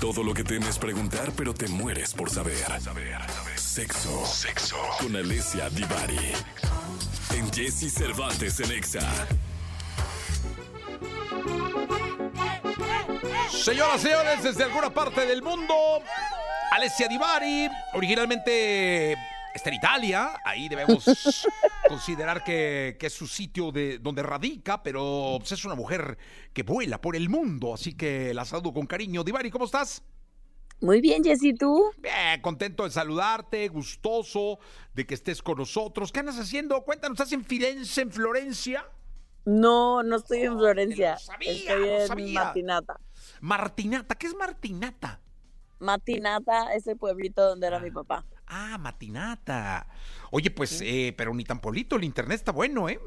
Todo lo que temes preguntar, pero te mueres por saber. Sexo. Sexo. Con Alessia Divari. En Jesse Cervantes en Exa. Señoras y señores, desde alguna parte del mundo, Alessia Divari, originalmente está en Italia, ahí debemos considerar que, que es su sitio de donde radica, pero pues, es una mujer que vuela por el mundo, así que la saludo con cariño. Divari, ¿cómo estás? Muy bien, Jessy, ¿tú? Bien, contento de saludarte, gustoso de que estés con nosotros. ¿Qué andas haciendo? Cuéntanos, ¿estás en Firenze, en Florencia? No, no estoy en Florencia. lo sabía, estoy en sabía. Martinata. Martinata, ¿qué es Martinata? Matinata es el pueblito donde era mi papá. Ah, Matinata. Oye, pues, eh, pero ni tan polito, el internet está bueno, ¿eh?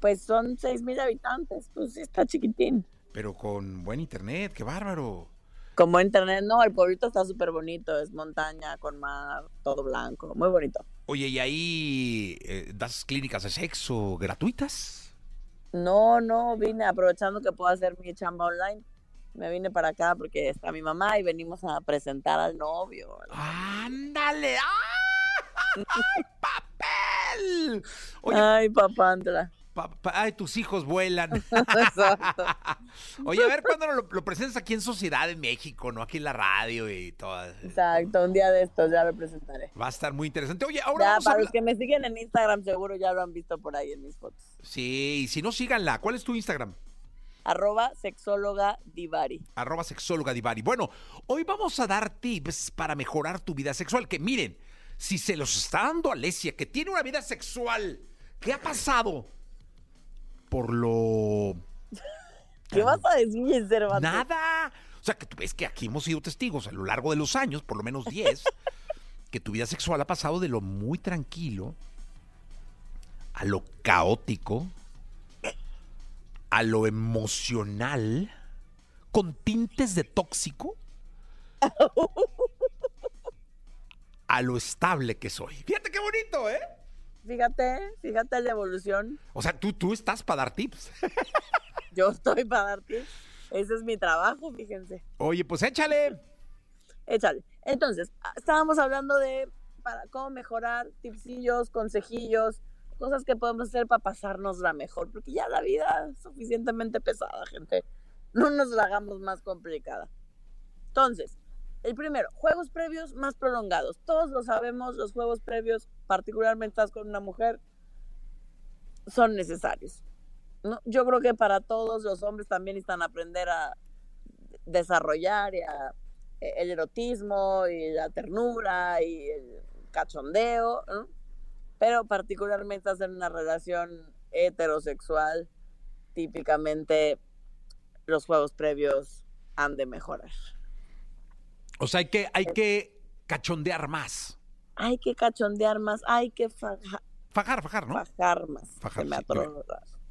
Pues son seis mil habitantes, pues sí está chiquitín. Pero con buen internet, qué bárbaro. Como internet, no, el pueblito está súper bonito, es montaña con mar, todo blanco, muy bonito. Oye, ¿y ahí eh, das clínicas de sexo gratuitas? No, no, vine aprovechando que puedo hacer mi chamba online. Me vine para acá porque está mi mamá y venimos a presentar al novio. ¡Ándale! ¡Ay, papel! Oye, Ay, papandra. pa- pa- ay, tus hijos vuelan. Oye, a ver cuándo lo, lo presentas aquí en Sociedad en México, ¿no? Aquí en la radio y todo. Exacto, un día de estos ya lo presentaré. Va a estar muy interesante. Oye, ahora Ya, vamos para los que me siguen en Instagram seguro ya lo han visto por ahí en mis fotos. Sí, y si no, síganla. ¿Cuál es tu Instagram? Arroba sexóloga divari. arroba sexóloga Divari. Bueno, hoy vamos a dar tips para mejorar tu vida sexual. Que miren, si se los está dando Alesia, que tiene una vida sexual, ¿qué ha pasado? Por lo... ¿Qué vas a decir, Cervantes? Nada. O sea, que tú ves que aquí hemos sido testigos a lo largo de los años, por lo menos 10, que tu vida sexual ha pasado de lo muy tranquilo a lo caótico, a lo emocional, con tintes de tóxico, a lo estable que soy. Fíjate qué bonito, ¿eh? Fíjate, fíjate la evolución. O sea, tú, tú estás para dar tips. Yo estoy para darte. Ese es mi trabajo, fíjense. Oye, pues échale. Échale. Entonces, estábamos hablando de para cómo mejorar, tipsillos, consejillos, cosas que podemos hacer para pasárnosla mejor, porque ya la vida es suficientemente pesada, gente. No nos la hagamos más complicada. Entonces, el primero, juegos previos más prolongados. Todos lo sabemos, los juegos previos, particularmente estás con una mujer, son necesarios. ¿no? Yo creo que para todos los hombres también necesitan aprender a desarrollar y a eh, el erotismo y la ternura y el cachondeo, ¿no? Pero particularmente hacer una relación heterosexual, típicamente los juegos previos han de mejorar. O sea, hay que, hay que cachondear más. Hay que cachondear más, hay que faja- Fajar, fajar, ¿no? fajar más. Fajar, me sí,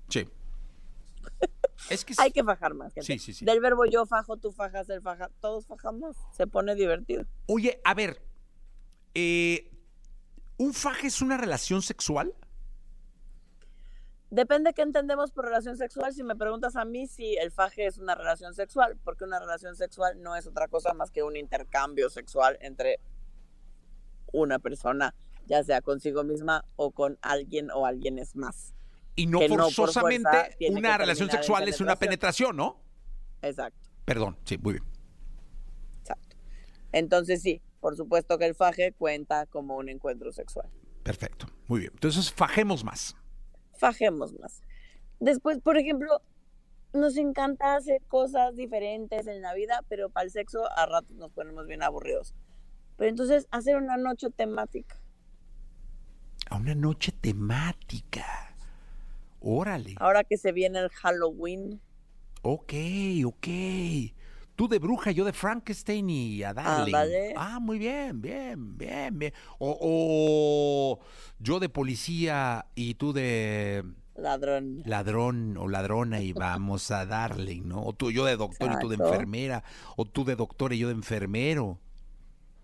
Sí. Es que Hay que fajar más. gente. Sí, sí, sí. Del verbo yo fajo, tú fajas, él faja, todos fajamos. Se pone divertido. Oye, a ver, eh, ¿un faje es una relación sexual? Depende qué entendemos por relación sexual. Si me preguntas a mí si el faje es una relación sexual, porque una relación sexual no es otra cosa más que un intercambio sexual entre una persona, ya sea consigo misma o con alguien o alguienes más. Y no forzosamente una relación sexual es una penetración. ¿no? Exacto, Perdón, sí, muy bien. exacto. Entonces sí, por supuesto que el faje cuenta como un encuentro sexual. Perfecto, muy bien. Entonces, fajemos más. fajemos más. Después, por ejemplo, nos encanta hacer cosas diferentes en la vida, pero para el sexo a ratos nos ponemos bien aburridos. Pero entonces, hacer una noche temática. A una noche temática. Órale. Ahora que se viene el Halloween, Ok, ok. Tú de bruja, yo de Frankenstein y a darle. Ándale. Ah, muy bien, bien, bien, bien. O, o yo de policía y tú de ladrón. ladrón o ladrona y vamos a darle, ¿no? O tú yo de doctor y tú de enfermera. O tú de doctor y yo de enfermero.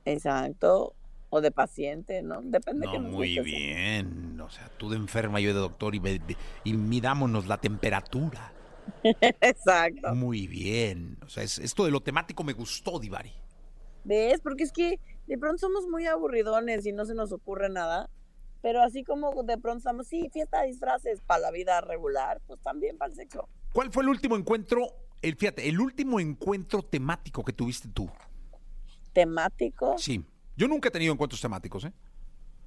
Exacto. O de paciente, ¿no? Depende No, que nos muy bien. O sea, tú de enferma, yo de doctor y, y midámonos la temperatura. Exacto. Muy bien. O sea, es- esto de lo temático me gustó, Divari. ¿Ves? Porque es que de pronto somos muy aburridones y no se nos ocurre nada. Pero así como de pronto estamos, sí, fiesta de disfraces para la vida regular, pues también para el sexo. ¿Cuál fue el último encuentro? El, fíjate, el último encuentro temático que tuviste tú. Temático. Sí. Yo nunca he tenido encuentros temáticos, ¿eh?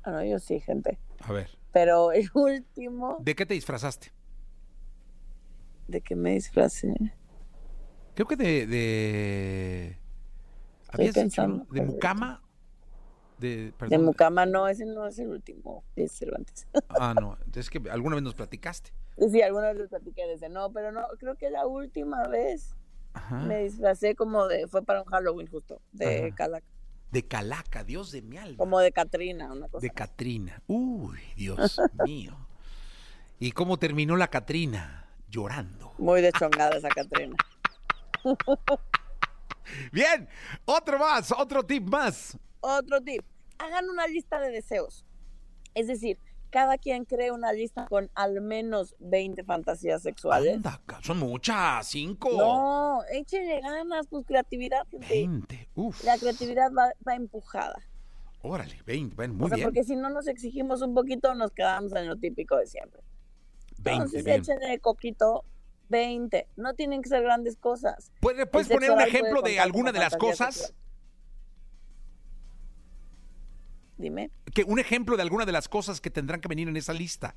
Ah, no, yo sí, gente. A ver. Pero el último, ¿De qué te disfrazaste? ¿De qué me disfracé? Creo que de. de... ¿Habías pensando? ¿De Mucama? De, De Mucama, no, ese no es el último, es Cervantes. Ah, no. Es que alguna vez nos platicaste. Sí, alguna vez les platiqué de ese, no, pero no, creo que la última vez Ajá. me disfracé como de, fue para un Halloween justo, de Ajá. Calaca, De Calaca, Dios de mi alma. como de Catrina, una cosa. De Catrina. Uy, Dios mío. ¿Y cómo terminó la Catrina? Llorando. Muy deschongada esa Catrina. Bien, otro más, otro tip más. Otro tip, hagan una lista de deseos. Es decir, cada quien cree una lista con al menos 20 fantasías sexuales. Anda, son muchas, cinco. No, échenle ganas, pues creatividad, gente. Veinte. Uf. La creatividad va, va empujada. Órale, veinte. Bueno, muy o sea, bien. porque si no nos exigimos un poquito, nos quedamos en lo típico de siempre. Veinte, Entonces, bien. échenle coquito 20. No tienen que ser grandes cosas. ¿Puedes, puedes El poner un ejemplo de alguna de las cosas? sexual. Dime. Que un ejemplo de alguna de las cosas que tendrán que venir en esa lista.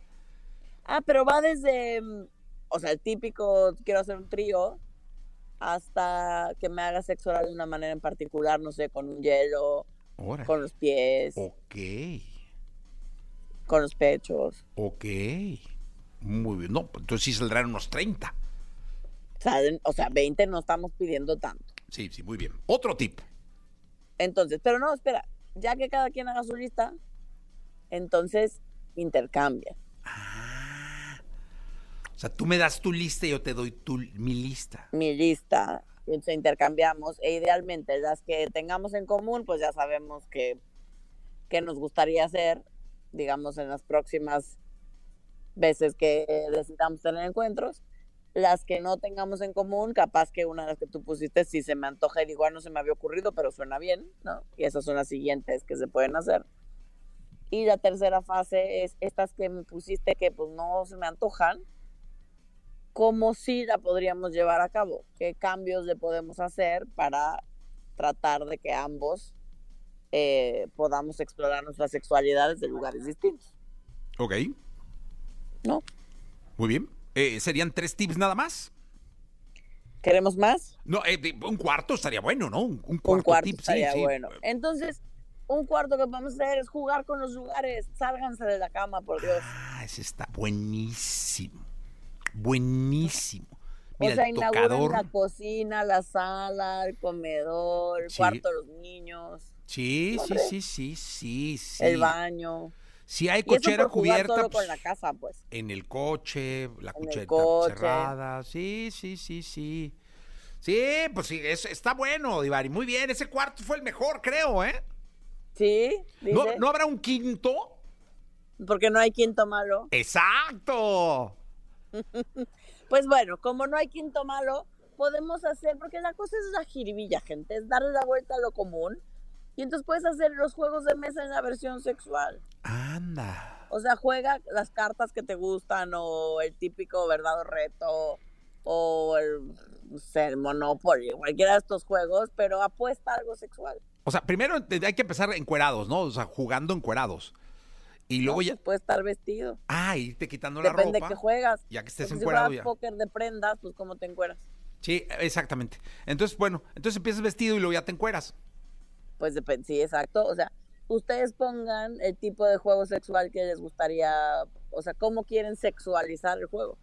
Ah, pero va desde, mm, o sea, el típico, quiero hacer un trío, hasta que me haga sexo oral de una manera en particular, no sé, con un hielo, con los pies, Ok, con los pechos. ok. Muy bien. No, pues entonces sí saldrán unos 30. O sea, de- o sea, 20 no estamos pidiendo tanto. Sí, sí, muy bien. Otro tip. Entonces, pero no, espera, ya que cada quien haga su lista, entonces intercambia. Ah. O sea, tú me das tu lista y yo te doy tu, mi lista. mi lista, entonces intercambiamos, e idealmente las que tengamos en común, pues ya sabemos que, que nos gustaría hacer, digamos, en las próximas veces que decidamos tener encuentros. Las que no tengamos en común, capaz que una de las que tú pusiste, si se me antoja y digo, "Ah, no se me había ocurrido, pero suena bien, ¿no? Y esas son las siguientes que se pueden hacer. Y la tercera fase es estas que me pusiste que pues no se me antojan, cómo sí la podríamos llevar a cabo, qué cambios le podemos hacer para tratar de que ambos eh, podamos explorar nuestras sexualidades de lugares distintos, Ok, ¿no? muy bien. Eh, ¿Serían tres tips nada más? ¿Queremos más? No, eh, un cuarto estaría bueno, ¿no? Un, un cuarto, Un cuarto tip, estaría sí. bueno. Entonces, un cuarto que podemos hacer es jugar con los lugares, sálganse de la cama, por Dios. Ah, ese está buenísimo. Buenísimo. Mira, o sea, la cocina, la sala, el comedor, el Sí. cuarto de los niños, Sí, sí, sí, sí, sí, sí. el baño. Si hay cochera cubierta, solo pues, con la casa, pues. en el coche, la En cucheta coche. cerrada. Sí, sí, sí, sí. Sí, pues sí, es- está bueno, Divari. Muy bien, ese cuarto fue el mejor, creo, ¿eh? Sí, ¿No, ¿no habrá un quinto? porque no hay quinto malo. ¡Exacto! Pues bueno, como no hay quinto malo, podemos hacer, porque la cosa es la jiribilla, gente, es darle la vuelta a lo común. Y entonces puedes hacer los juegos de mesa en la versión sexual. Anda. O sea, juega las cartas que te gustan, o el típico verdad o reto, o el, no sé, el Monopoly, cualquiera de estos juegos, pero apuesta a algo sexual. O sea, primero hay que empezar encuerados, ¿no? O sea, jugando encuerados. Y luego ¿no? ya. Pues puede estar vestido. Ah, irte quitando la Depende de ropa. qué juegas. Ya que estés Porque encuerado si ya. juegas póker de prendas, pues ¿cómo te encueras? Sí, exactamente. Entonces, bueno, entonces empiezas vestido y luego ya te encueras. Pues depende, sí, exacto. O sea, ustedes pongan el tipo de juego sexual que les gustaría, o sea, cómo quieren sexualizar el juego.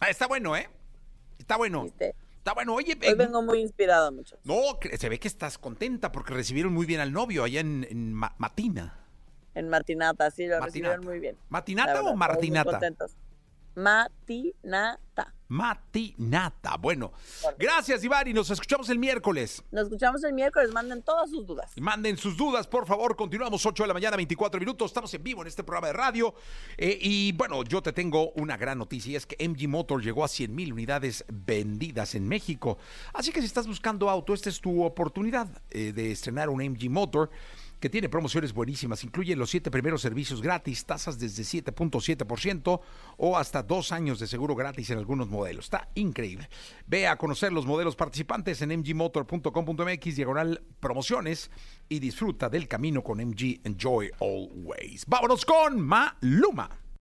Ah, está bueno, ¿eh? Está bueno. ¿Viste? Está bueno. Oye, Hoy vengo muy inspirado, muchachos. no, se ve que estás contenta porque recibieron muy bien al novio allá en, en Ma- Matina. En Martinata, sí, lo recibieron muy bien. ¿Matinata o todos muy Martinata? contentos. Matinata. Matinata. Bueno, gracias y nos escuchamos el miércoles. Nos escuchamos el miércoles, manden todas sus dudas. Y manden sus dudas, por favor. Continuamos 8 de la mañana, 24 minutos. Estamos en vivo en este programa de radio. Eh, y bueno, yo te tengo una gran noticia y es que MG Motor llegó a 100 mil unidades vendidas en México. Así que si estás buscando auto, esta es tu oportunidad eh, de estrenar un MG Motor que tiene promociones buenísimas. Incluye los siete primeros servicios gratis, tasas desde 7.7% o hasta dos años de seguro gratis en algunos modelos. Está increíble. Ve a conocer los modelos participantes en mgmotor.com.mx, diagonal promociones y disfruta del camino con MG Enjoy Always. Vámonos con Maluma.